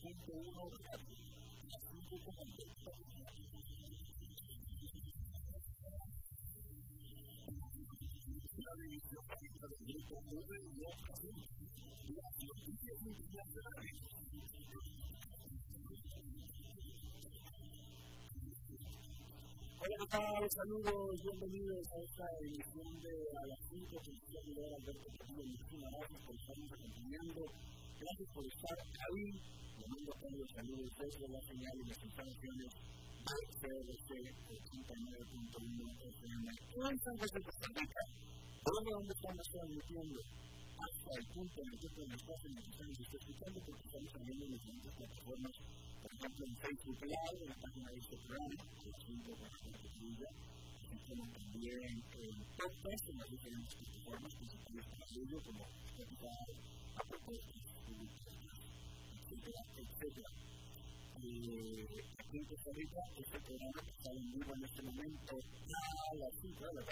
101 las 5 la división política del grupo V y. Hola, ¿qué tal? Saludos, bienvenidos a esta edición de A 5 con su servidor Alberto estarnos acompañando. Gracias por estar ahí. Le mando todos los saludos desde la señal y las instalaciones de CRC 89.1 FM en San José, Costa Rica. ¿Por dónde estamos transmitiendo? Hasta el punto en el que en el espacio en el que estamos escuchando, porque estamos saliendo en diferentes plataformas, por ejemplo en Facebook Live, en la página de este programa, que es un poco tuya, así como también en podcast, en las diferentes plataformas principales para ello, como Spotify, Aquí en programa está en vivo en este momento a las 5 de la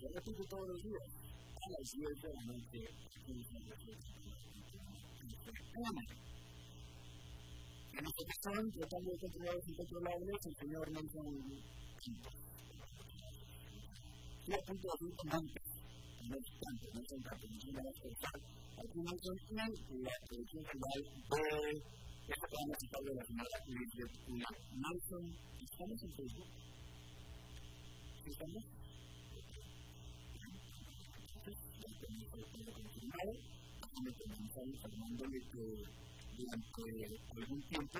se repite todos los a las 10 de la noche en tratando de controlar los incontrolables, el señor Nelson Quinto. Estoy a punto de no es tanto, no es nada especial. Aquí Nelson Quinto, la producción final de este programa musical de la semana de Nelson, ¿estamos en Facebook? ¿Estamos? que durante algún tiempo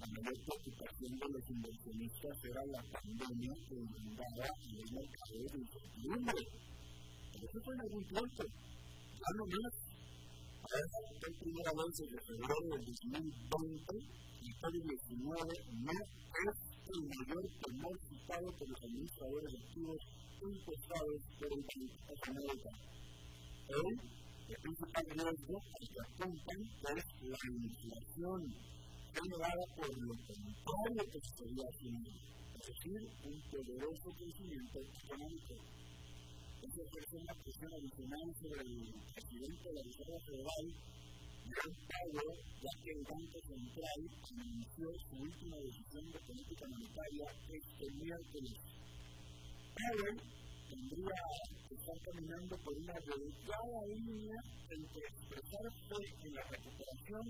la mayor preocupación de los inversionistas era la pandemia que inundaba el mercado de incertidumbre. Eso fue en algún tiempo, ya no más. Ahora, por primera vez desde febrero del 2020, el COVID-19 no es el mayor temor citado por los administradores activos impulsados por el de América. Hoy, el principal riesgo al que apuntan es la inflación, generada por lo contrario que estaría haciendo, es decir, un poderoso crecimiento económico. Ejerce una presión adicional sobre el presidente de la Reserva Federal, John Powell, ya que el Banco Central anunció su última decisión de política monetaria este miércoles. Powell tendría que estar caminando por una delicada línea entre expresar fe en la recuperación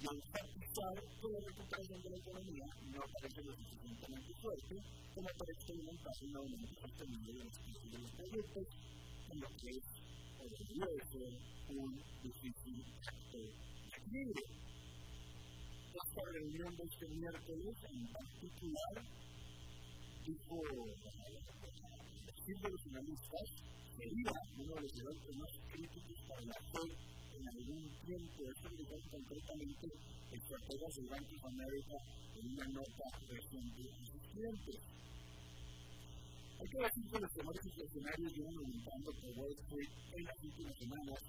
y enfatizar que la recuperación de la economía no parece lo suficientemente fuerte como para experimentar un aumento sostenido de los precios de los productos, en lo que es o debería de ser un difícil acto de equilibrio. Esta reunión de este miércoles en particular dijo de los finalistas sería uno de los eventos más críticos para la fe en algún tiempo. Esto lo dijo concretamente el estratega del Banco de América en una nota reciente a sus clientes. Hay que decir que los temores inflacionarios vienen aumentando por Wall Street en las últimas semanas,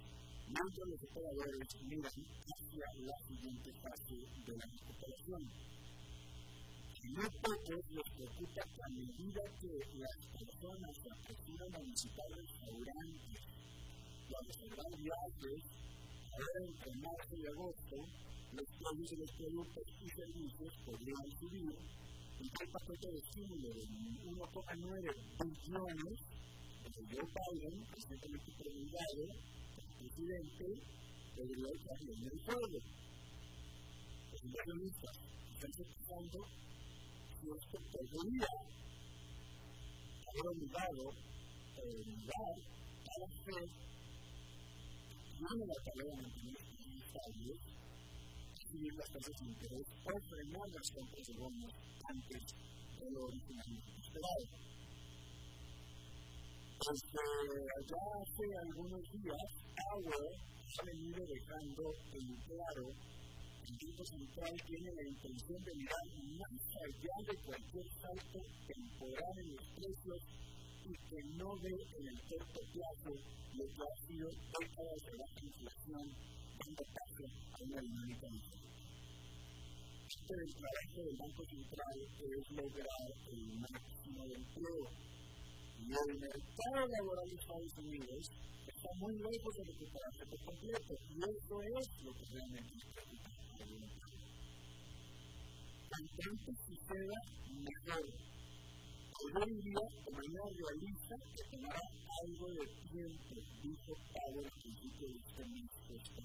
mientras los operadores miran hacia la siguiente fase de la recuperación no pocos les preocupa que a medida que las personas se aproximan a visitar restaurantes a reservar viajes, ahora entre marzo y agosto, los precios de los productos y servicios podrían subir. En el paquete de estímulo de 1,9 billones de Joe Biden, recientemente promulgado el presidente, podría estar en el juego. Los inversionistas están explicando nuestro podría haber obligado el lugar a tiene la tarea de mantener estables, subir las tasas de interés o frenar las compras de bonos antes de lo originalmente esperado. Desde allá hace algunos días, Powell ha venido dejando en claro el Banco Central tiene la intención de mirar más allá de cualquier salto temporal en los precios y que no ve en el corto plazo lo que ha sido décadas de baja inflación dando paso a una dinámica diferente. Este es el trabajo del Banco Central es lograr el máximo de empleo. Y el mercado laboral de Estados Unidos está muy lejos de recuperarse por completo. Y eso es lo que realmente preocupa. cuanto suceda, mejor. Yo diría, de manera realista, que tomará algo de tiempo, dijo Pablo al principio de este mes de esta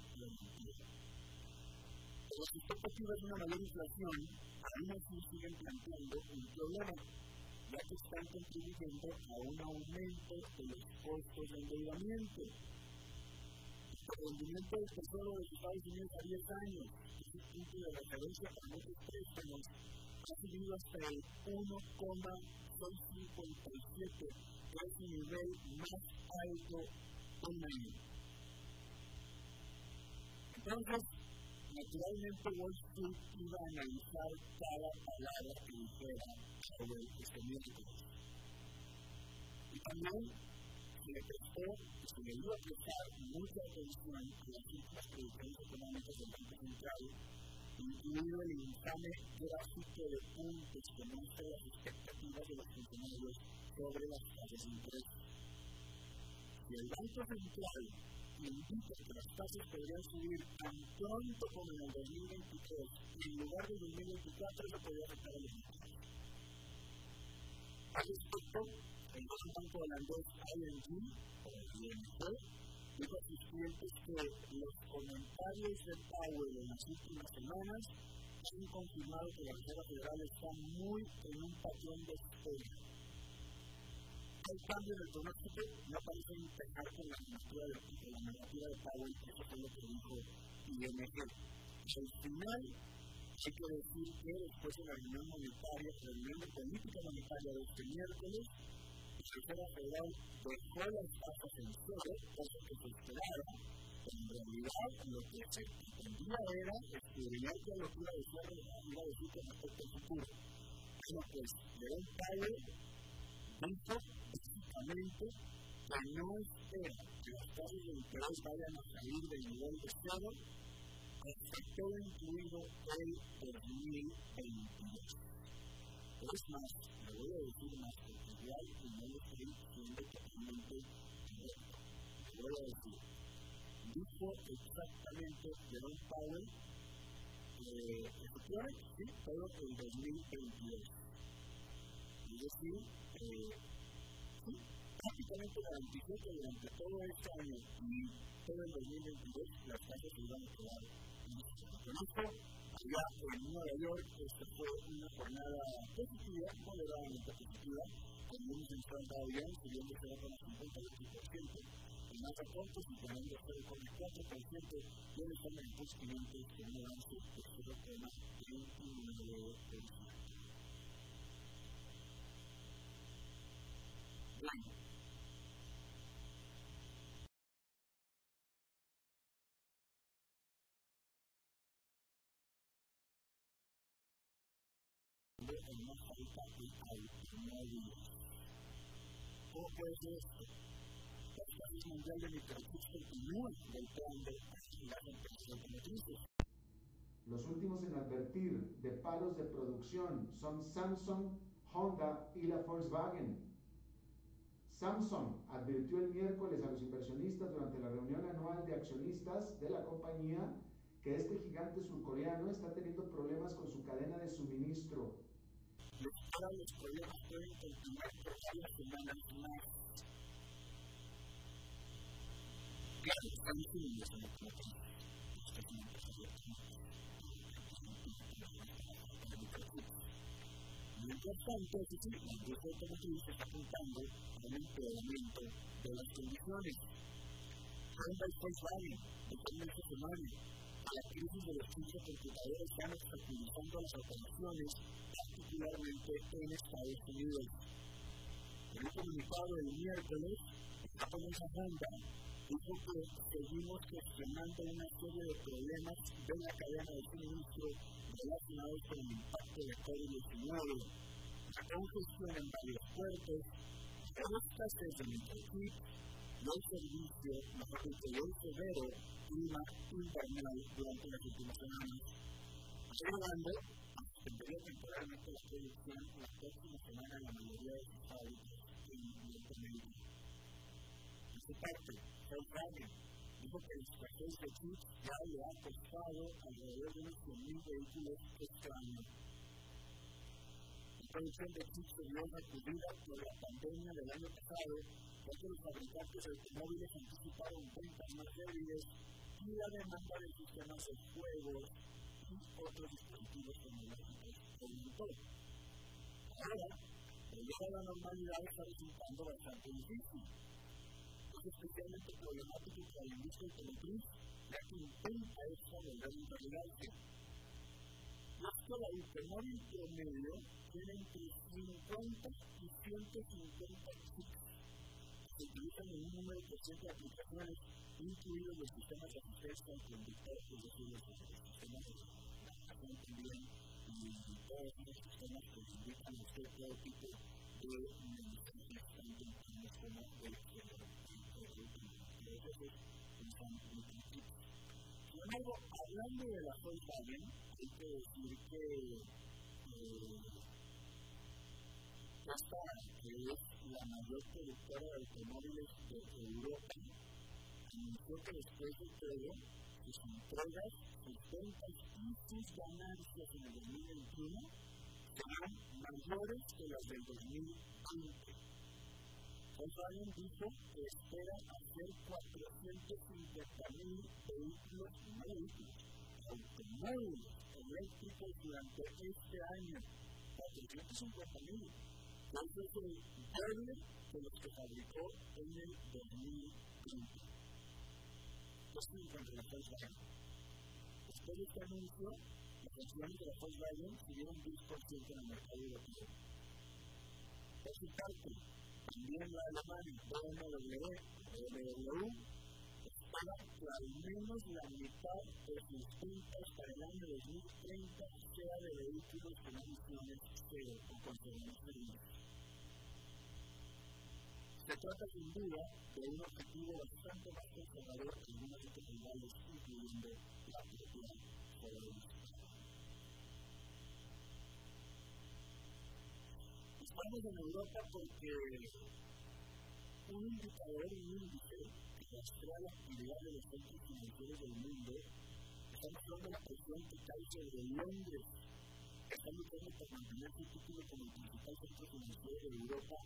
Pero las expectativas de una mayor inflación aún así siguen planteando un problema, ya que están contribuyendo a un aumento de los costos de endeudamiento. El rendimiento del Tesoro de los Estados Unidos a 10 años, es el punto de referencia para muchos préstamos, subido hasta el 1,657, que es el nivel más alto en año. Entonces, naturalmente Wall Street iba a analizar cada palabra que dijera sobre este miércoles. Y también se le prestó, se le dio a prestar mucha atención a las últimas predicciones económicas del Banco Central, incluido el infame gráfico de puntos que muestra las expectativas de los funcionarios sobre las tasas de interés. Si el Banco Central indica que las tasas podrían subir tan pronto como en el 2023 y en lugar del 2024 eso podría afectar a los mercados. Al respecto, el banco holandés ING, o ING, dijo a sus clientes que los comentarios de Powell en las últimas semanas han confirmado que la Reserva Federal está muy en un patrón de espera hay cambios en el pronóstico, no parece empezar con la narrativa de, la narrativa de Powell, que eso fue lo que dijo ING. Al final, hay que decir que después de la reunión monetaria, la reunión de política monetaria de este miércoles, Reserva Federal dejó las tasas en cero, cosa que se esperaba, en realidad lo que se pretendía era escudriñar que lo que iba a decir, iba a decir con respecto al futuro. Bueno, pues, Jerome Powell dijo básicamente que no espera que las tasas de interés vayan a salir del nivel de cero hasta todo incluido el 2022. Es más, le voy a decir más, porque igual y no lo estoy diciendo totalmente correcto. Le voy a decir, dijo exactamente Jerome Powell eh, efectivamente, sí, todo el 2022. Es decir, eh, prácticamente garantizó que durante todo este año y todo el 2022 las tasas se iban a quedar con esto. Allá en Nueva York, esta fue una jornada positiva, moderadamente positiva, con un central bien, subiendo 0,58%, el más a 0,4%, y el estándar de 500 con un avance de 0,29%. Bueno, en una falta de automóviles. ¿Cómo Los últimos en advertir de paros de producción son Samsung, Honda y la Volkswagen. Samsung advirtió el miércoles a los inversionistas durante la reunión anual de accionistas de la compañía que este gigante surcoreano está teniendo problemas con su cadena de suministro todos los problemas pueden continuar por varias semanas más. Claro, estamos en un desarrollo Mientras tanto, es decir, la industria automotriz está apuntando a un empeoramiento de las condiciones. Honda y Volkswagen, en esta semana, la crisis de los de computadores están obstaculizando las operaciones, particularmente en Estados Unidos. En un comunicado del miércoles, el japonesa Honda dijo que seguimos gestionando una serie de problemas de la cadena de suministro relacionados con el impacto de COVID-19. La congestión en varios puertos, la escasez de microchips, los servicios, mejor dicho, el severo clima invernal durante las últimas semanas. Agregando, tendría temporalmente la producción la próxima semana en la mayoría de sus fábricas en Norteamérica. Por su parte, Volkswagen dijo que el escasez de chips ya le ha costado alrededor de unos 100.000 vehículos este año. Producción de chips se vio sacudida por la pandemia del año pasado, ya que los fabricantes de automóviles anticiparon ventas más débiles y la demanda de sistemas de juegos y otros dispositivos tecnológicos aumentó. Ahora, volver a la normalidad está resultando bastante difícil. Es especialmente problemático para la industria automotriz, ya que intenta esta volver a integrarse. Y es que automóvil promedio tiene entre 50 y 150 chips se utilizan en un número de de aplicaciones, incluidos los sistemas de asistencia al conductor, es decir, los sistemas de navegación también, y todos los sistemas que indican usted todo tipo de mensajes, tanto internos como de Sin hablando de la Volkswagen, hay que decir que esta, que es la mayor productora de automóviles de Europa, anunció que después de todo, sus entregas, sus ventas y sus ganancias en el 2021 serán mayores que las del 2020. Volkswagen dijo que espera hacer 450.000 vehículos, no vehículos, automóviles eléctricos durante este año. 450.000 eso es el doble de los que fabricó en el 2020. Esto en cuanto a la Volkswagen. Después de este anuncio, las acciones de la Volkswagen subieron 10% en el mercado europeo. Por su parte, también la alemana BMW, BMW espera que al menos la mitad de sus ventas para el año 2030 sea de vehículos con emisiones cero o con de se trata sin duda de un objetivo bastante más conservador que algunos otros rivales, incluyendo la propia federalista. Estamos en Europa porque un indicador, un índice que muestra la actividad de los centros financieros del mundo, está mostrando la presión que cae sobre Londres. Están luchando por mantener su título como el principal centro financiero de Europa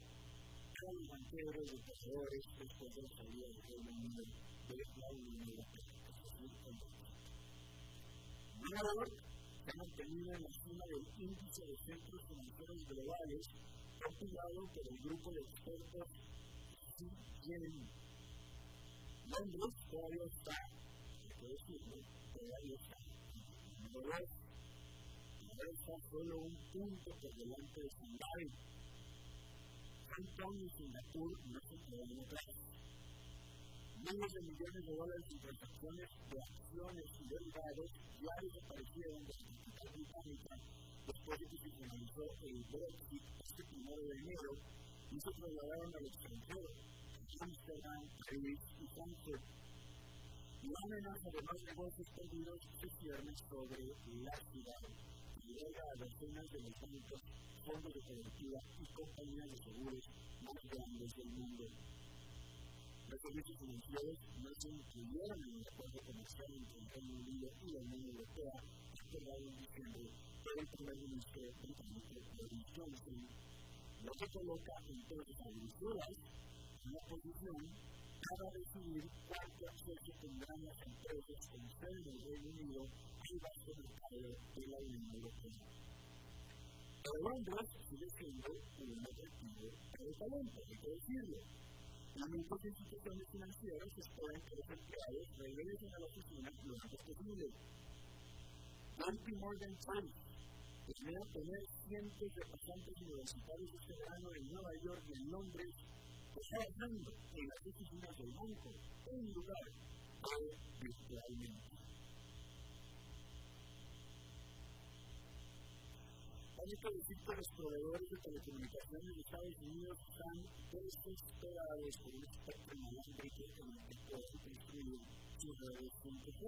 son banqueros, operadores, después de la salida del Reino Unido de la Unión Europea. Nueva York se ha mantenido en la cima del índice de centros financieros globales, compilado por el grupo de expertos CGN. Londres todavía está, hay que decirlo, todavía está. Nueva York está solo un punto por delante de Hong Kong y Singapur no se quedan atrás. Miles de millones de dólares en transacciones de acciones y derivados ya desaparecieron de la capital británica después de que se el Brexit este primero de enero y se trasladaron al extranjero, a Amsterdam, París y Frankfurt. La amenaza de más negocios perdidos se sobre la ciudad y llega a decenas de mecánicos fondos de cobertura y compañías de seguros más grandes del mundo. Servicios financieros no se incluyeron en el acuerdo comercial entre el Reino Unido y la Unión Europea acordado en diciembre por el primer ministro británico Boris Johnson, lo que coloca entonces a Bruselas en la posición para decidir cuánto acceso tendrán las empresas con sede del Reino Unido al vasto mercado de la Unión Europea. Pero sigue siendo un atractivo para el decirlo. Muchas instituciones financieras esperan que los empleados regresen a la oficina lo antes posible. JP Morgan Chase planea tener cientos de pasantes universitarios este verano en Nueva York y en Londres trabajando en las oficinas del banco en lugar de virtualmente. Decir que los proveedores de telecomunicaciones de Estados Unidos están desesperados por un espectro inalámbrico en el que puedan construir sus redes 5G.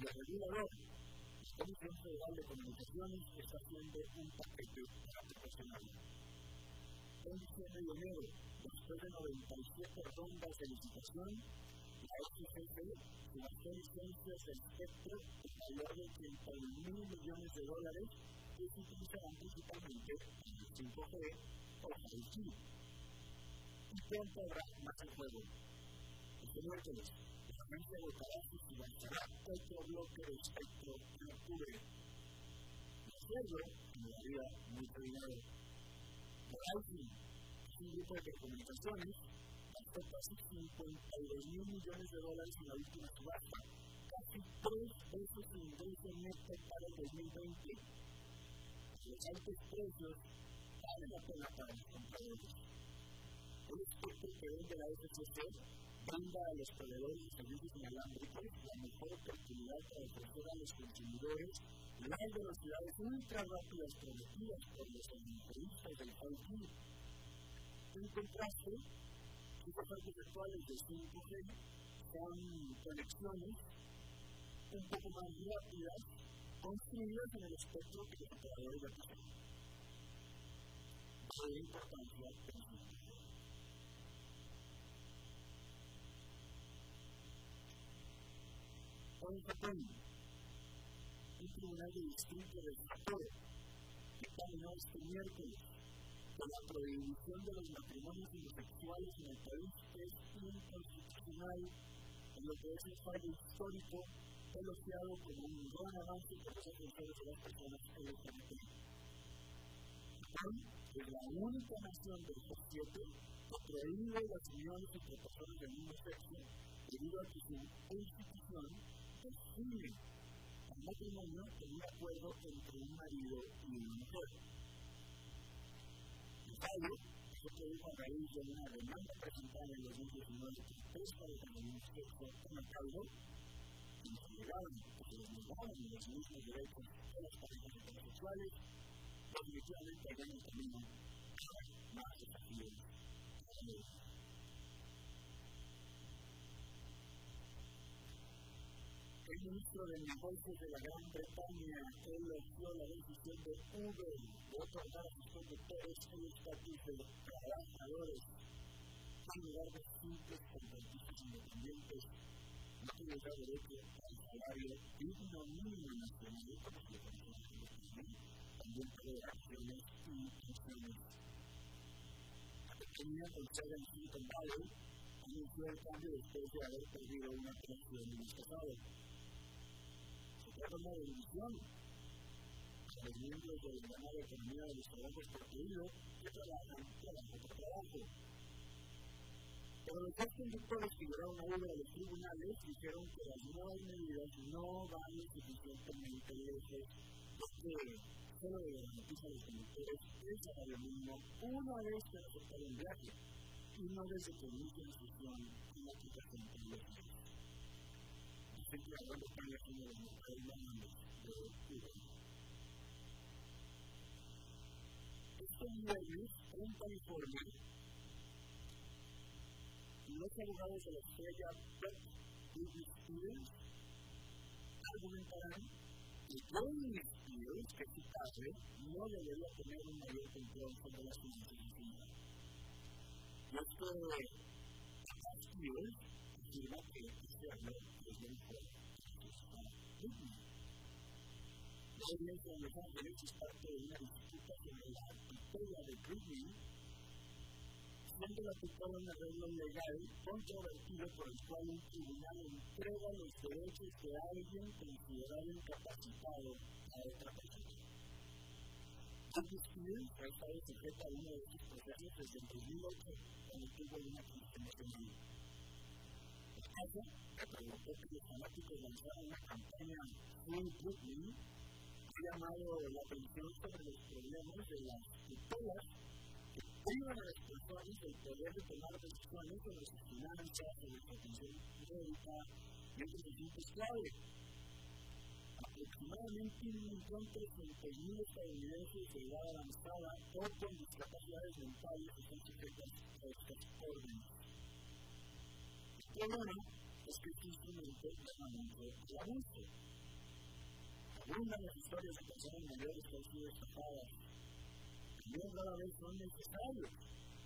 Y el regulador, la Comisión Federal de Comunicaciones, está haciendo un paquete para proporcionarlo. En diciembre y enero, después de 97 rondas de licitación, la FCC gastó licencias del espectro de valor de 31 mil millones de dólares que se utilizarán principalmente en el 5G o el 5 ¿Y cuánto habrá más en juego? Este miércoles, la agencia de Caracas lanzará otro bloque de espectro en octubre. De acuerdo, me daría mucho dinero. Verizon un grupo de telecomunicaciones gastó casi 52 mil millones de dólares en la última subasta, casi tres veces el ingreso neto para el 2020. Los altos precios valen la pena para los compradores. Un experto que vende la FCC brinda a los proveedores de servicios inalámbricos la mejor oportunidad para ofrecer a los consumidores las velocidades ultra rápidas prometidas por los administradores del 5G. En contraste, estas partes virtuales de 5G son conexiones un poco más rápidas construidas en el espectro que los operadores de poseen. De importancia En Japón, un tribunal de distrito de Japón dictaminó este miércoles que la prohibición de los matrimonios homosexuales en el país es inconstitucional en lo que es el fallo histórico elogiado como un gran avance por los defensores de las personas LGBT. Japón es la única nación del G7 que prohíbe las uniones entre personas del mismo sexo debido a que su constitución define el matrimonio como un acuerdo entre un marido y una mujer. El fallo se produjo a raíz de una demanda presentada en 2019 por del mismo sexo el caudo y negaron les negaron los mismos derechos a las parejas heterosexuales, definitivamente un camino más el ministro de Negocios de la Gran Bretaña elogió la decisión de Uber de otorgar a sus conductores el estatus de trabajadores en lugar de simples contratistas independientes no tiene derecho al salario digno mínimo nacional como se conoce en también puede acciones y funciones. La pequeña con sede en Silicon Valley anunció el cambio después de haber perdido una pensión en el pasado una división a los miembros de la llamada economía de los trabajos por que trabajan trabajo por trabajo. Pero los dos conductores que llegaron a de los tribunales dijeron que las nuevas medidas no van lo suficientemente lejos porque solo de garantizar a los conductores el salario mínimo una vez que aceptaron el viaje y no desde que inicia la sesión en la aplicación de los siempre hablando con la de los mujeres de Cuba. Este viernes, en California, los abogados de la estrella Pep Britney Spears argumentarán que Britney Spears, que es su padre, no debería tener un mayor control sobre las finanzas de su hija. Y es que Spears afirma que este año la audiencia de Los Ángeles es parte de una disputa sobre la tutela de Britney, la tutela un arreglo legal controvertido por el cual un tribunal entrega los derechos de alguien considerado incapacitado a otra persona. Britney Spears ha estado sujeta a uno de estos procesos desde el 2008, cuando tuvo una crisis emocional caso, que provocó que los fanáticos lanzaran una campaña Free Britney, ha llamado la atención sobre los problemas de las tutelas que privan a las personas del poder de tomar decisiones sobre sus finanzas, sobre su atención médica y otros asuntos clave. Aproximadamente un millón trescientos mil estadounidenses de edad avanzada o con discapacidades mentales están sujetas a estas órdenes problema es que este instrumento permanente el abuso. Abundan las historias de personas mayores han. También rara vez son necesarios,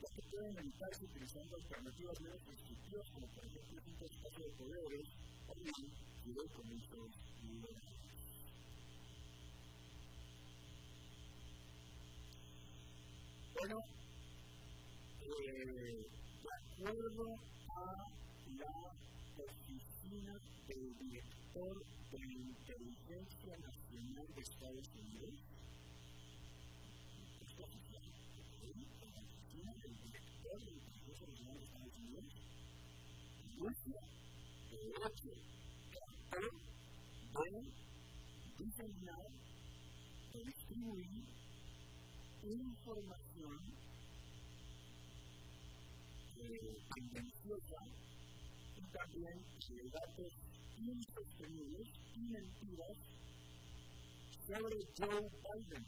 los que pueden evitarse utilizando alternativas menos restrictivas como por ejemplo el espacio de poderes o bien fideicomisos y Bueno, eh, de acuerdo a la oficina del director de Inteligencia Nacional de Estados Unidos, esta oficina, la oficina del director de Inteligencia Nacional de Estados Unidos, Rusia, hecho, trató de diseñar o distribuir información tendenciosa y también de datos insostenibles y mentiras sobre Joe Biden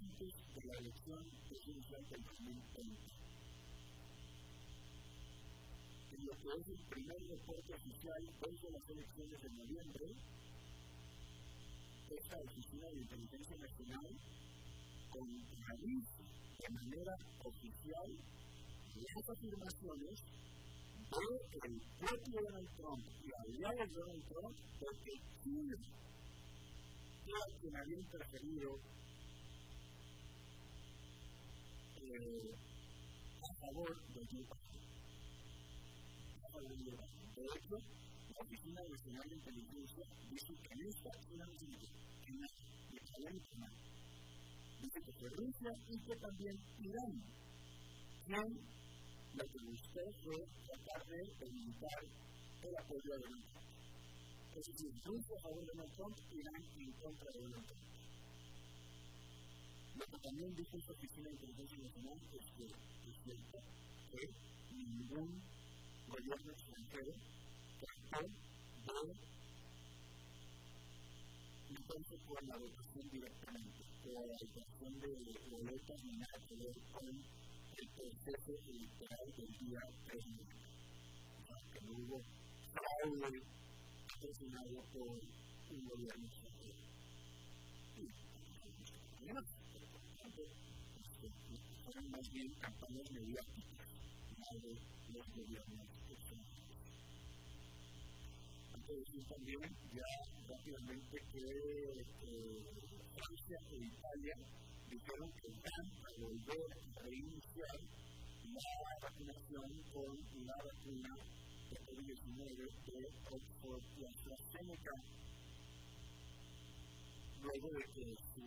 antes de la elección presidencial del 2020. Lo que es el primer reporte oficial desde las elecciones de noviembre, esta Oficina de Inteligencia Nacional contradice de manera oficial las afirmaciones del propio Donald Trump y aliados de Donald Trump porque China era quien había interferido eh, a favor de Joe Biden. De hecho, la Oficina Nacional de Inteligencia dice que en no dice que nada, que nada dice que fue Rusia y que también Irán, quien lo que buscó fue tratar de limitar el apoyo a Donald Trump. Es decir, Rusia a favor de Donald Trump, Irán en contra de Donald Trump. Lo que también dice esta Oficina de Inteligencia Nacional es que es cierto que ningún gobierno extranjero trató de entonces por la votación directamente la educación de boletas ni nada con el proceso electoral del día 3 de O sea, que no hubo fraude patrocinado por un gobierno extranjero. Fueron más bien campañas mediáticas, no los gobiernos decir también ya rápidamente que eh, Francia e Italia dijeron que van a volver a reiniciar la vacunación con la vacuna de COVID-19 de Oxford y AstraZeneca, luego de que su,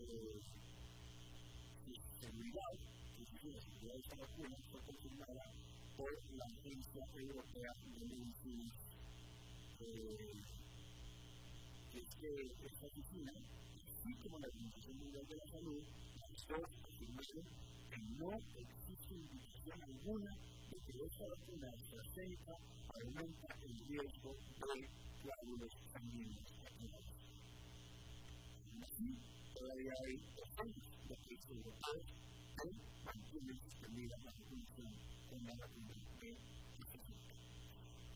eh, seguridad, su seguridad de esta vacuna fue confirmada por la Agencia Europea de Medicinas que es que esta oficina así como la Organización Mundial de la Salud, las afirmaron que no existe indicación alguna de que esta vacuna AstraZeneca aumenta el riesgo de coágulos sanguíneos acumulados. Así, todavía hay personas de países europeos que mantienen suspendida la vacunación con la vacuna de.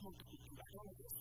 multiplicadoras que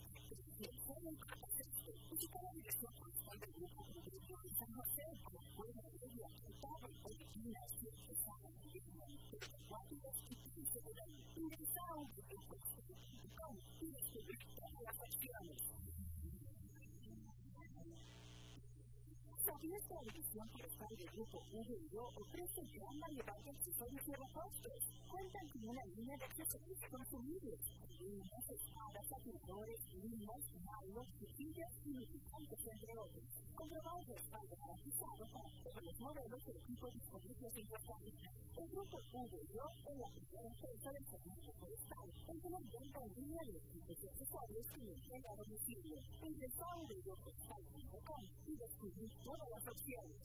fueron capaces de de de y y y división forestal del grupo VIO ofrece gran variedad de accesorios y repuestos. Cuentan con una línea de accesorios consumibles, líneas, espadas, afirmadores, limas, malos, cuchillas y lubricantes, entre otros. Comprobado respaldo garantizado para todos los modelos de equipos disponibles en nuestra línea. El grupo VIO es la primera empresa del servicio forestal en tener venta en línea de equipos y accesorios que entrega a domicilio. Ingresa a VIOforestal.com y descubrir todas las opciones.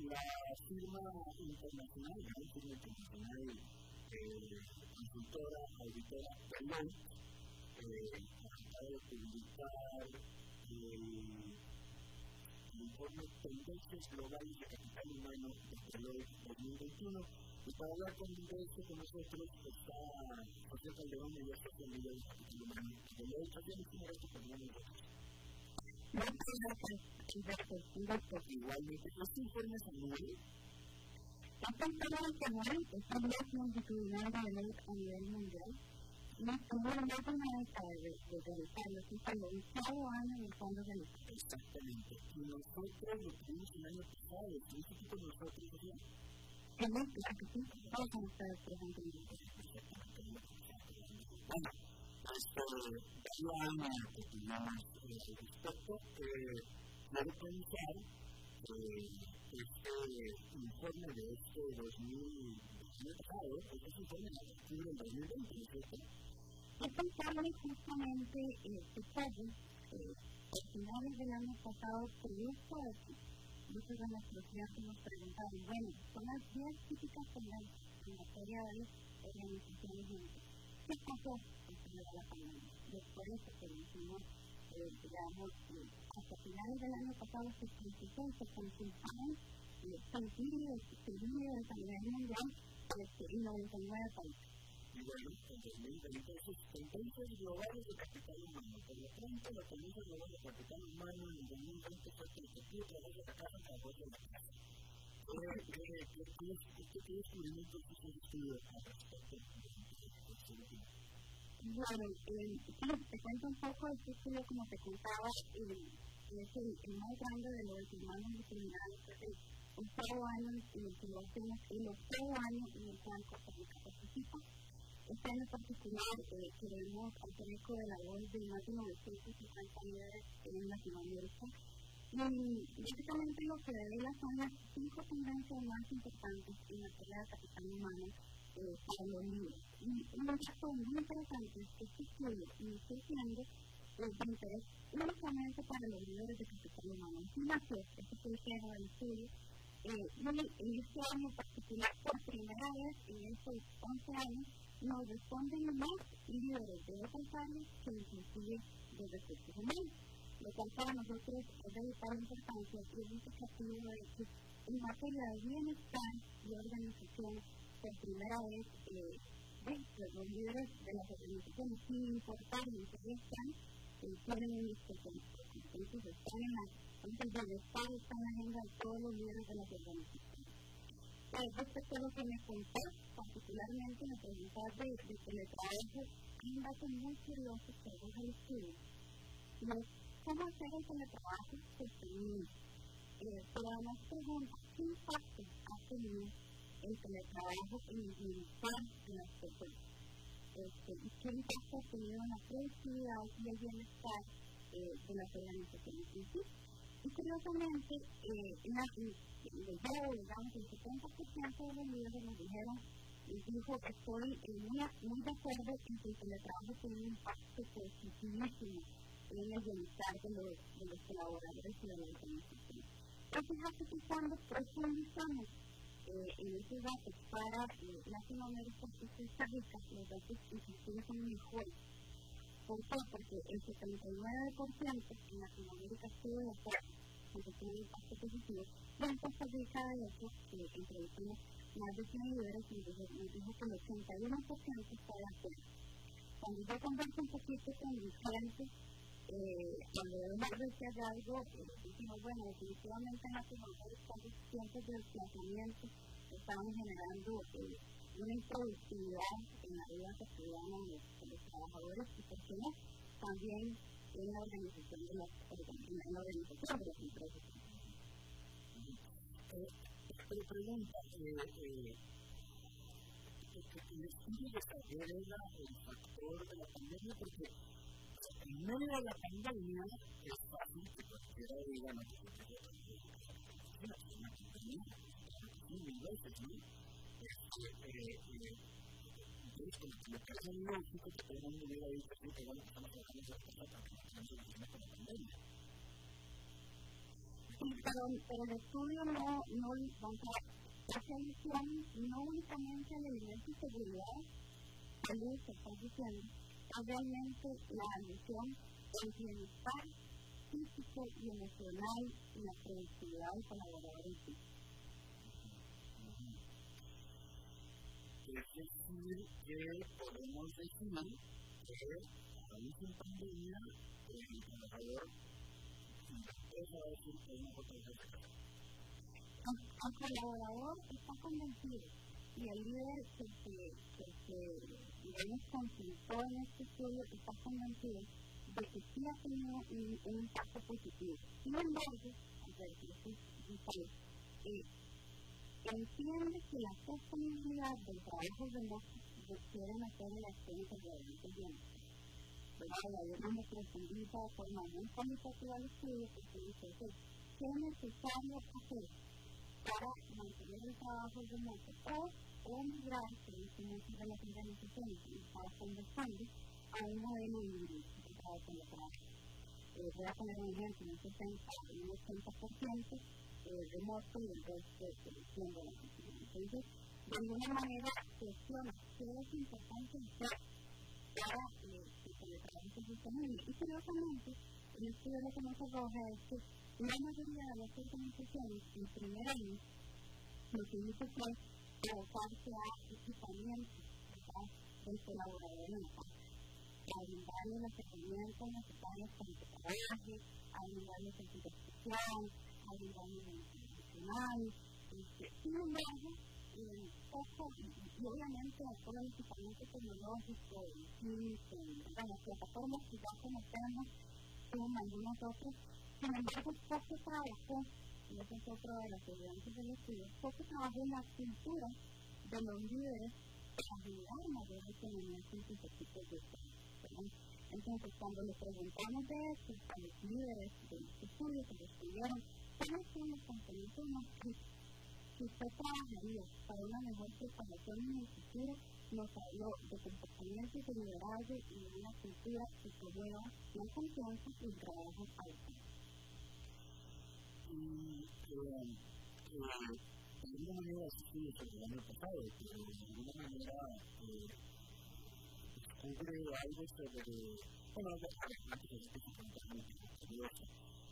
La firma internacional, la firma internacional el informe Tendencias Globales de Capital Humano de Deloitte 2021. Y para hablar con esto con nosotros está José Calderón y está conmigo de Capital Humano de Deloitte. También es un reto con nosotros. Muchas gracias, Igualmente, este informe es anual. Esta historia que muere es la más longitudinal de Deloitte a nivel mundial. La máxima meta de que lo cada año en el fondo de los Exactamente. Y nosotros lo tuvimos el año pasado, ¿qué tipo nosotros? Bueno, este, cada año que tuvimos respecto, quiero pensar este informe de este 2000 pasado, este informe de octubre del 2020, ¿no es cierto? Este informe justamente se sabe, a finales del año pasado, proyecto muchos de nuestros clientes nos preguntaron, bueno, son las 10 típicas tendencias en materia de las organizaciones médicas. ¿Qué pasó después de la pandemia? Después de eso que hicimos, eh, digamos, eh, hasta finales del año pasado se y se consultaron eh, sentidos a nivel mundial en 99 países y bueno, en 2020 sus tendencias globales de capital humano. Por lo tanto, la tendencia global de capital humano en el 2020 fue que el objetivo de la casa a través de la casa. ¿Qué descubrimientos al respecto? Bueno, eh, te cuento un poco este estudio, como te contaba, eh, es el, más grande de los humanos discriminados, octavo año el el octavo año en el. Este año en particular eh, queremos hacer eco de la voz de más de 950 líderes en Latinoamérica. Y básicamente lo que revela son las cinco tendencias más importantes en materia de capital humano para los líderes. Y un dato muy interesante es que este estudio inició siendo eh, de interés únicamente para los líderes de capital humano. Y nació, este fue el estudio, eh, en este año particular, por primera vez en estos 11 años, nos responden más líderes de otras áreas que inclusive de recursos humanos, lo cual para nosotros es de vital importancia y es indicativo de que en materia de bienestar y organización, por primera vez, eh, los líderes de las organizaciones, sin importar en qué están, eh, tienen un entonces están en la, entonces el bienestar está en la agenda de todos los líderes de las organizaciones. Eh, respecto a lo que me contó, particularmente me preguntas de, de teletrabajo, un dato muy curioso que hago al estudio. ¿Cómo hacer el teletrabajo sostenible? Eh, pero además pregunta, ¿qué impacto ha tenido el teletrabajo en el bienestar de las personas? Este, ¿Y qué impacto ha tenido en la productividad y el bienestar eh, de las organizaciones en sí? Y curiosamente, eh, la, digamos, el 70% de los líderes nos dijeron dijo que estoy muy, muy de acuerdo en que el teletrabajo tiene un impacto positísimo en el bienestar de los, de los colaboradores y de la organización. Pero fíjate que cuando profundizamos eh, en esos datos para eh, Latinoamérica y Costa Rica, los datos inclusive son mejores. ¿Por qué? Porque el 79% en Latinoamérica estuvo de acuerdo con que impacto positivo y en Costa Rica, de hecho, eh, introducimos más de 100 líderes y nos dijo que el 81% está de acuerdo. Cuando yo converso un poquito con mis clientes, eh, cuando vemos este hallazgo, eh, decimos, bueno, definitivamente en Latinoamérica los tiempos de desplazamiento estaban generando eh, una improductividad en la vida cotidiana de los, de trabajadores y también la organización de las, en la organización de las empresas. Pero pregunta, eh, eh, el factor de la pandemia porque en medio de la pandemia es fácil que cualquiera no, que ¿no? El la pero, el estudio no, no, vamos a hace alusión no únicamente al de seguridad, salud que está diciendo, es realmente la alusión al bienestar físico y emocional y la productividad del colaborador en sí. Es decir, que podemos decir que a en pandemia el trabajador empieza a decir que hay una potencia de el colaborador está convencido y el líder que se, que se digamos, consultó en este estudio está convencido de que sí ha tenido un, impacto positivo. Sin embargo, eh, entiende que la sostenibilidad del trabajo remoto requiere hacer elecciones de realmente Pero la gobierno profundiza de forma muy cualitativa el estudio porque dice que es necesario hacer para mantener el trabajo remoto o, migrar, que es muchas de las organizaciones que están conversando, a un modelo híbrido de trabajo. Eh, voy a poner un ejemplo, un 60, un 80% eh, remoto y el resto siendo la oficina. Entonces, de alguna manera, cuestiona qué es importante hacer para eh, que el trabajo sea sostenible. Y curiosamente, el estudio lo que nos arroja es que la mayoría de las organizaciones en primer año lo que hizo fue abocarse a equipamiento del colaborador en la casa, a brindarle las herramientas necesarias para que trabaje, a brindarle sentido a. Sin embargo, poco, y obviamente todo el equipamiento tecnológico, las plataformas que ya conocemos, son algunas otras sin embargo, poco trabajo, y eso es otro de los evidencias del estudio, poco trabajo en la cultura de los líderes para generar mayor autonomía en sus equipos de Entonces, cuando le preguntamos de esto a los líderes de los estudios que estudiaron, ¿cuáles son los componentes más críticos que usted trabajaría para una mejor preparación en el futuro? Nos habló de comportamiento de liderazgo y de una cultura que promueva la confianza y el trabajo alto y que, que de alguna manera sí sobre el año pasado, pero de alguna manera eh, descubre algo sobre, bueno, de que contaron curioso.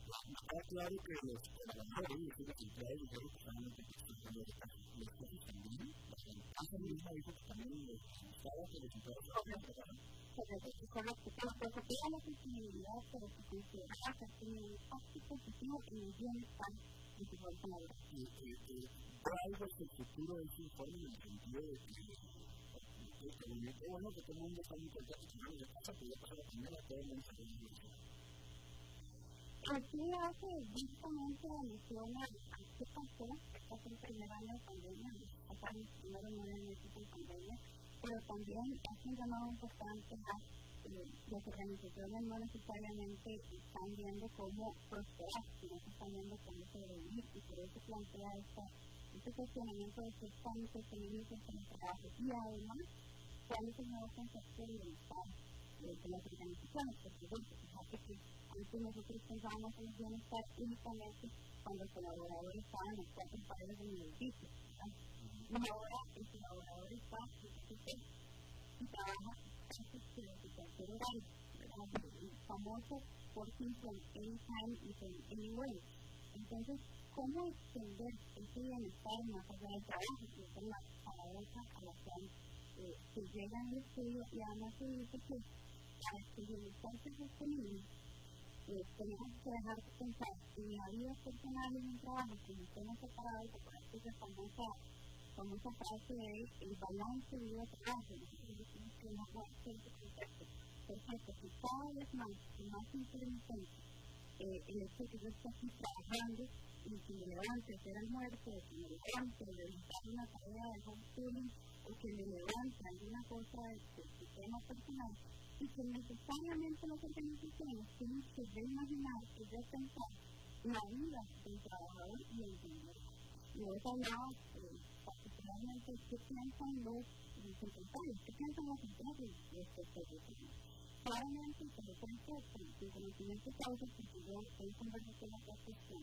Está claro que los trabajadores y los empleados dijeron que estaban empezando los casos también, la que también gustaba que los empleados lo que la pero que consideraba que un impacto positivo en el bienestar de su que el futuro de en el sentido de que bueno que todo el mundo está muy contento que no el contento. Aquí hace justamente alusión a qué pasó, pasó el primer año de pandemia, pasaron los primeros nueve meses de pandemia, pero también es un llamado importante a las organizaciones no necesariamente están viendo cómo prosperar, sino que están viendo cómo sobrevivir. Y por eso plantea esta, este cuestionamiento de qué están sostenibles en el trabajo. Y además cuál es el nuevo concepto de bienestar de las organizaciones, porque bueno, que antes nosotros pensábamos en el bienestar únicamente cuando el colaborador estaba en los cuatro paredes del edificio, y ahora el colaborador está y trabaja en cualquier horario, el famoso por ejemplo anytime y anyway. Entonces, ¿cómo extender ese bienestar más allá del trabajo? Esa es la a la cual eh, se llega en el estudio y además se dice que para que el bienestar sea sostenible, tenemos que dejar de pensar en la vida personal en el trabajo como estemos separados, por esa famosa con esa frase de el balance de vida trabajo, que no este concepto. Perfecto, que cada vez más más intermitente eh, el hecho de que yo esté aquí trabajando y que me levante a hacer almuerzo, o que me levante a realizar una tarea de homeschooling, o que me levante alguna cosa de su tema personal, y que necesariamente las organizaciones tienen que reimaginar y repensar la vida del trabajador y el dinero. Y hoy hablaba particularmente qué piensan los empresarios, qué piensan los empresarios de este servicio. Claramente, como concepto, el conocimiento causa, porque yo estoy conversando con la cuestión,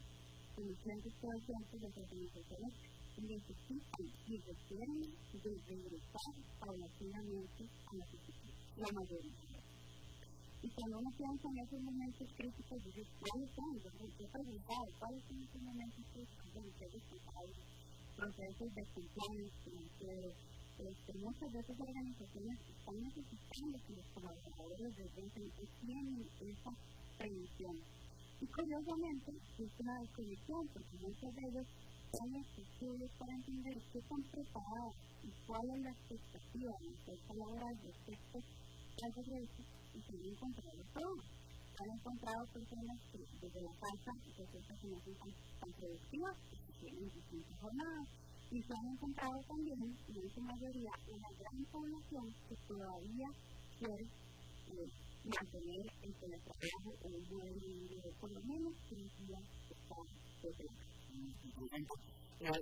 diferentes comerciantes de las organizaciones necesitan y requieren de regresar paulatinamente a la la mayoría. Y cuando uno piensa en esos momentos críticos, dice, ¿cuáles son? Yo he ¿cuáles son esos momentos críticos de ustedes procesos de financieros? Este, muchas de esas organizaciones están necesitando que los colaboradores de y tienen esa prevención. Y curiosamente, es una desconexión, porque muchos de ellos son los estudios para entender qué están preparados y cuál es la expectativa de los respecto a esos derechos y se han encontrado todo. Han encontrado personas que desde la falta resulta que no son tan productivas, que tienen distintas jornadas, y se han encontrado también, en su mayoría, una gran población que todavía quiere eh, mantener el teletrabajo o un buen nivel, por lo menos tres días está eh, eh,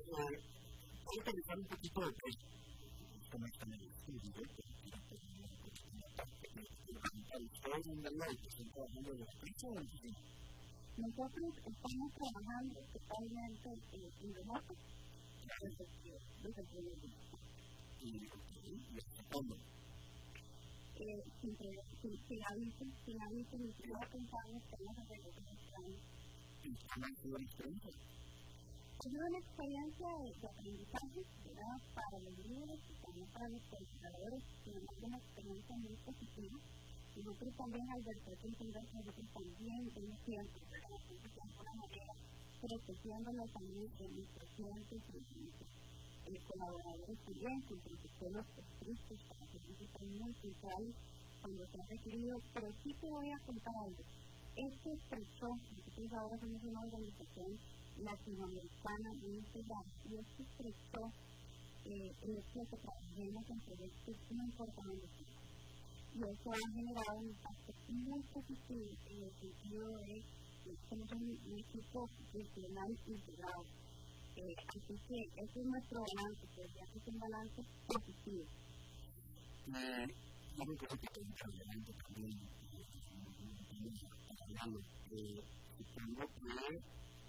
Voy a utilizar un poquito de texto, como está en en Nosotros estamos trabajando totalmente en remoto desde el primer día. ¿Y hasta cuándo? sin aviso, sin que vamos a regresar este año. ¿Cómo ha sido la sido una experiencia de aprendizaje. Para los líderes y también para los colaboradores, tenemos una experiencia muy positiva. Y nosotros también, Alberto, hay que entender que nosotros también ¿verdad? Nosotros de alguna manera protegiendo la salud de nuestros clientes y de nuestros colaboradores con protocolos estrictos para que ellos estén muy puntuales cuando se ha requerido. Pero sí te voy a contar algo. Este estrechó, nosotros ahora somos una organización latinoamericana integral, y este estrechó eh, hecho de que muy. Y eso ha generado un impacto muy positivo en el sentido de somos un, equipo funcional integrado. Eh, así que ese es nuestro balance, ya que es un balance positivo. Eh, que que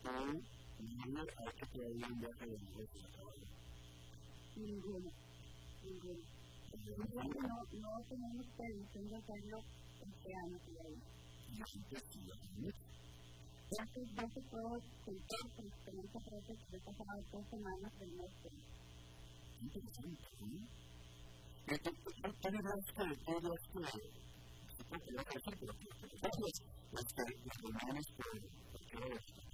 con niños hay que todavía un viaje de a caballo. Ninguno, ninguno. No, no tenemos previsión de hacerlo este año todavía. Y sí, entonces, yo te puedo experiencia propia que he pasado dos semanas del mes Interesante, ¿sí? ¿Tienes más que a pero. Este, Se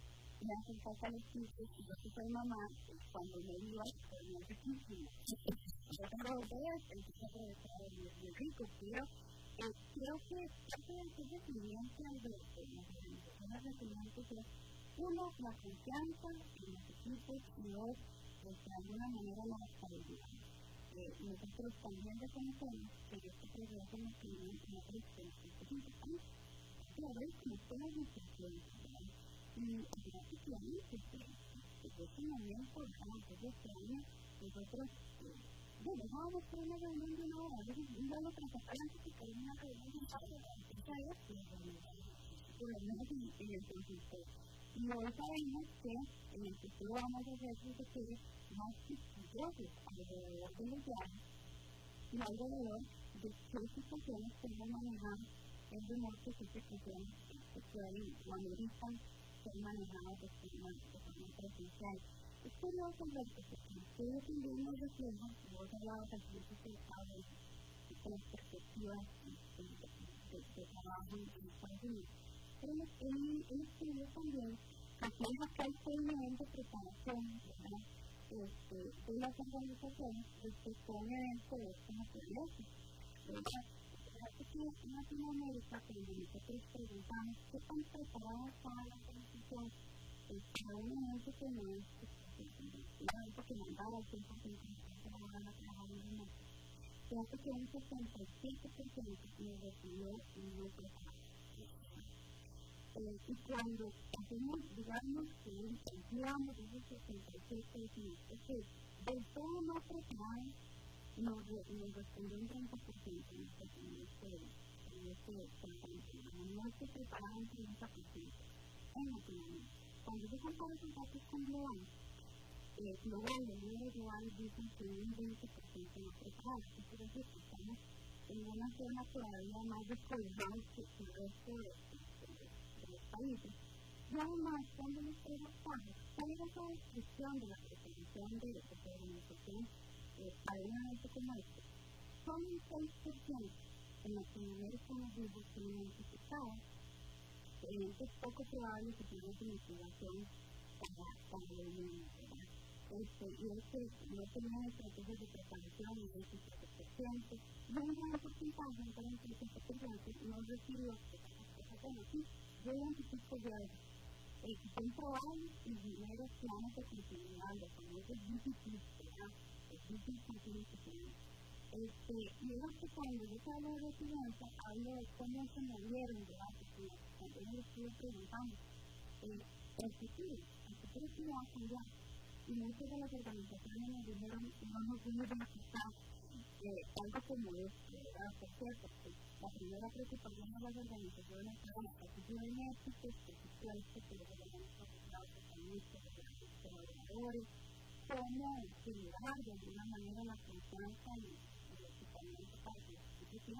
hacen falta los chicos y yo que soy mamá cuando me iba pues me hace yo tengo dos bebés entonces aprovechar el rico pero eh, creo que parte de esa resiliencia de las organizaciones resilientes es uno, la confianza en los equipos y dos, pues, de alguna manera la estabilidad. Eh, nosotros también reconocemos que este proceso nos tiene una predisposición importante. Pero como todas las instituciones, y prácticamente desde ese momento, antes de este año, nosotros bueno, vamos a una reunión de una hora, un vuelo transatlántico que queremos una reunión de un par de horas, esa es la por lo menos en el consultorio y hoy sabemos que en el futuro vamos a hacer estudios más exitosos alrededor de los viajes y alrededor de qué situaciones podemos remoto, qué situaciones se o ameritan ser manejadas de forma, de forma presencial. Es curioso ver que el estudio también nos refleja, hemos hablado también de las perspectivas de, trabajo en Estados Unidos en el estudio también que hay un nivel de preparación este, de las organizaciones respecto a un evento de esta naturaleza. Aquí en Latinoamérica, cuando nosotros preguntamos qué tan preparada está la este, que mandaba el 100% de la hora a trabajar se hace que un 67% me recibió. Eh, y cuando hacemos, digamos, que empleamos ese 67%, es que del todo trabajo nos, nos respondió un 30% en este, en este, en este campaña. No se prepararon un 30% en la economía. Cuando yo comparo esos datos con global, eh, global, el número global dicen que un 20% más preparado. Es decir, que estamos en una zona todavía más descolgada que el resto de, los países. Y además, cuando nos preguntamos cuál es esa descripción de la pretensión de la organización eh, para un evento como este, son un 6% en los primeros conocidos que no identificados es poco probable que tenga una motivación para, para el. Este, y es que no tenía estrategias de preparación y de protección. Y un gran porcentaje, un 47%, no recibió yo identifico que son probables y primeros planes de continuidad, los famosos DPP, ¿verdad? El DPP continuity este, y es que cuando yo hablo de residencia, hablo de cómo se movieron de cuando yo les estuve preguntando, el futuro, el futuro sí va a cambiar. Y muchas de las organizaciones nos dijeron, no nos vimos quitar eh, algo como esto, ¿verdad? Por cierto, la primera preocupación de las organizaciones era la capacidad de que se puede que los organismos de los colaboradores, cómo generar de alguna manera la confianza y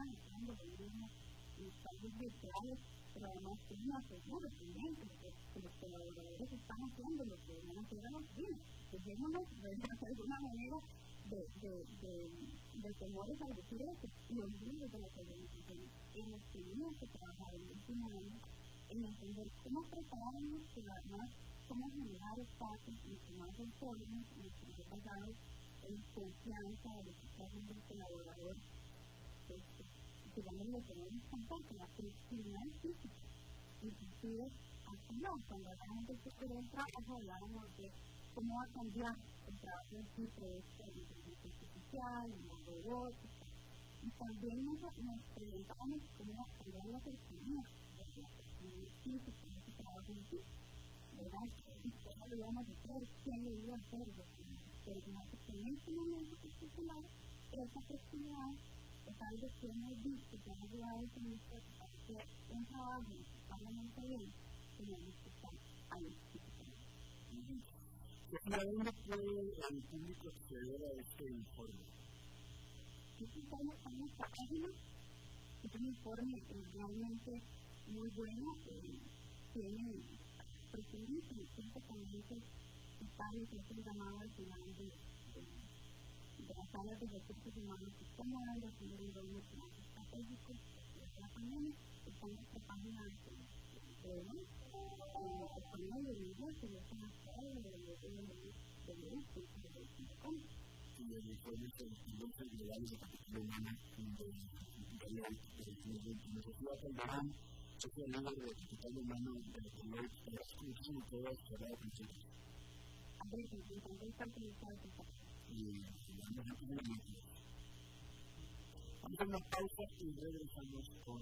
están haciendo lo mismo en los países virtuales, pero además es más seguro también que los colaboradores están haciendo lo que van a hacer a los días. Dejémonos de alguna manera de, de, de, de temores al decir eso. Los libros de las organizaciones en los que tenemos que trabajar en el último año en entender cómo prepararnos, pero además cómo generar espacios mucho más autónomos, mucho más basados en confianza de los que está haciendo el colaborador digamos, lo tenemos tampoco, la flexibilidad física. Inclusive, al final, cuando hablamos del futuro del trabajo, hablábamos de cómo va a cambiar el trabajo en sí, de inteligencia artificial, la robótica. Y también nos, nos preguntamos cómo va a cambiar la flexibilidad, la flexibilidad física, ese trabajo en sí. ¿Verdad? Y cómo lo íbamos a hacer, quién lo iba a hacer, pero no que en este momento particular, esa flexibilidad es algo que hemos visto que ha ayudado a nosotros a hacer un trabajo totalmente bien, tenemos que estar. ¿A dónde puede el público acceder a este informe? Está en nuestra página, es un informe realmente muy bueno, tiene precisamente cinco componentes vitales, es el llamado al final de de las áreas de recursos humanos y cómo han definido los planes estratégicos de la pandemia, está en nuestra página de español de es de. Y en el área de capital humano de la Universidad Calderón, el líder de capital humano de la las condiciones de y vamos a una pausa y regresamos con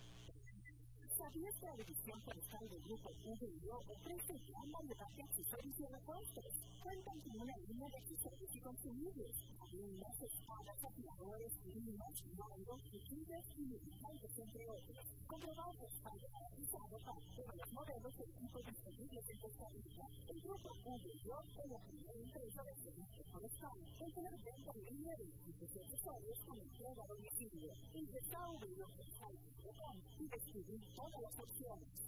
¿Sabías que la División Forestal del Grupo VIO ofrece gran variedad de accesorios y repuestos? Cuentan con una línea de accesorios y consumibles, alineas, espadas, afiladores, limas, mandos, cuchillas y lubricantes, entre otros. Comprobado respaldo garantizado para todos los modelos y equipos disponibles en Costa Rica. El Grupo VIO es la primera empresa de servicios forestales en tener venta en línea de equipos y accesorios con entrega a domicilio. Ingresa a VIO.com y descubrir todas las opciones.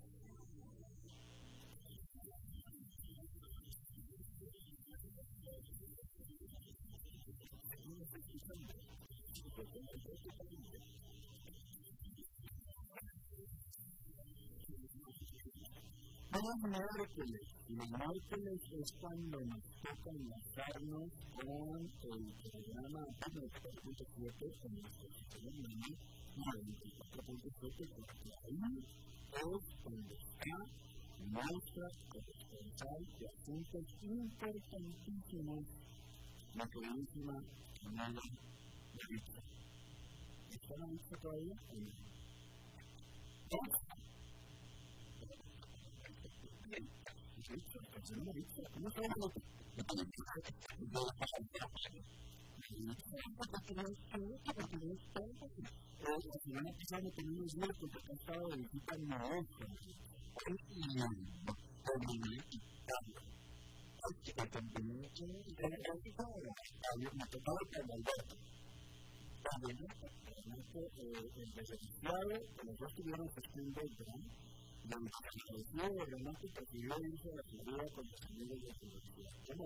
Los miércoles es cuando nos toca enlazarnos el programa 94.7 en nuestro 94.7 porque ahí es donde está nuestra corresponsal de asuntos importantísimos, la queridísima Nada Marita. ¿Está la lista todavía? ¿Cómo la semana pasada tenemos una contratista de visita en Maestro. Hoy y me tocaba con Alberto. También el licenciado, los dos tuvieron gestión de gran, de la de Renato irse a la figura con los amigos de su universidad. ¿Cómo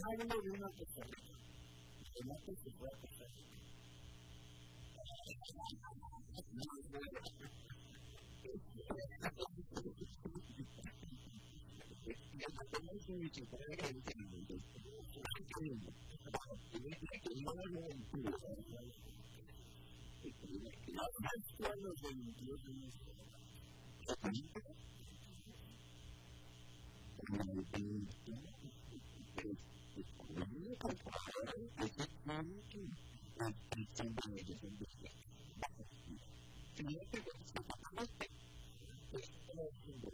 何も言えなくて、なくうや Thank you. những cái quả cái chất nám là từ trong đời để chuẩn bị thì những cái vật chất mà nó tích thì nó không đủ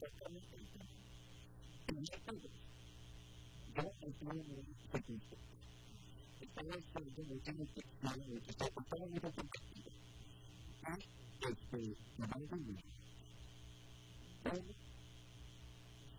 và cái nó không đủ thì nó không đủ đó là cái nó không đủ thì cái nó không đủ thì cái nó tích mà người ta có cái nó không đủ đó là từ mà bán cái gì đó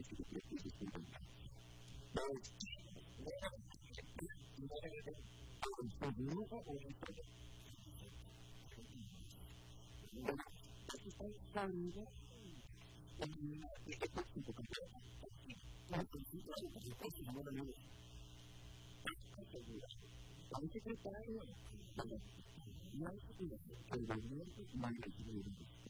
político do prefeito de Santana. Mas, não vivo ou estou Mas, aqui está saindo a minha expectativa completa. Mas, eu estou chamando a minha ao secretário, mas, não é o seguinte, pelo menos.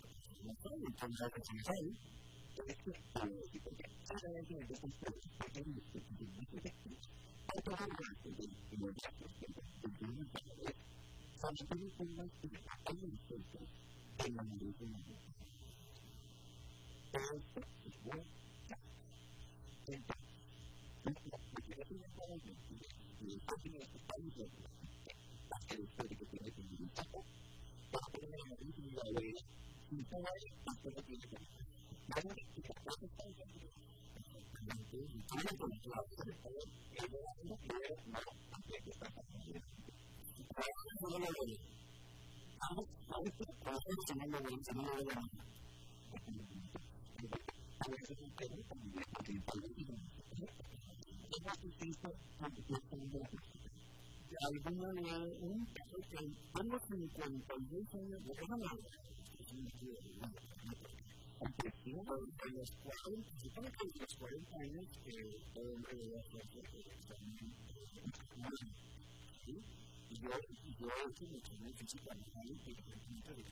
Halo. Thank you. mujeres y de más un de caso que tengo años, de sentido de la a los 40, que años yo, yo he de que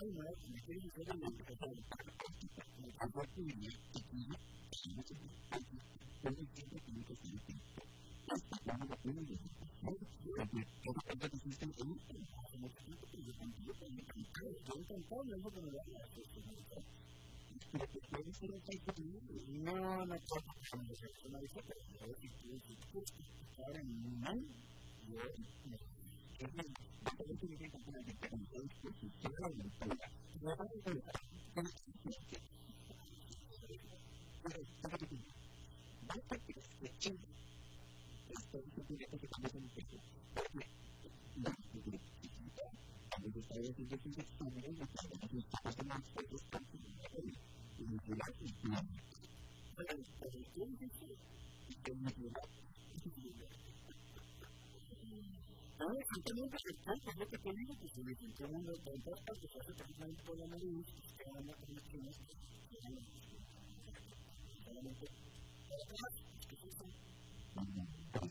Sonra müşteri müşteri müşteri Anlattığı gibi ikinci kişiyi çıkıyor. Kendi içinde kendi kişiyi çıkıyor. Bana da bunu yapıyor. Ne yapıyor? Çocuk orada düşünsen onu No, no, no, no, Entonces, eso significa la intervención que sucede en la la. ¿sabes? Han tenido que aceptar que es lo que tienen que tienen que todo el mundo tanto al que se hace personal por la nariz, que hagan las conexiones, que hagan las Realmente, para atrás, es que es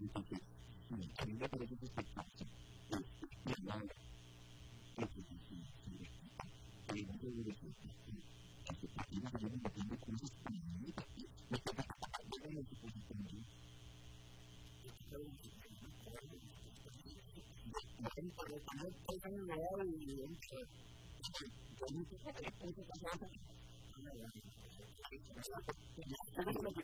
Entonces, a mí me parece que es es nada. Es que es Hay muchas de las que se tienen que llevar un cosas infinitas. No se puede en su posición. por lo cual tengo una idea de que yo no sé qué es lo que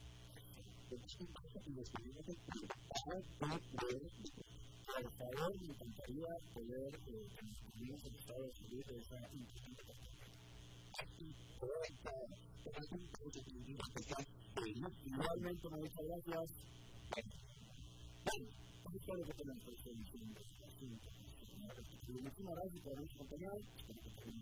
tenemos por Por favor, me encantaría poder que nos a salir de esa. Aquí, Igualmente, muchas gracias. Bueno, que tenemos. Muchísimas gracias por habernos acompañado. Espero que tengan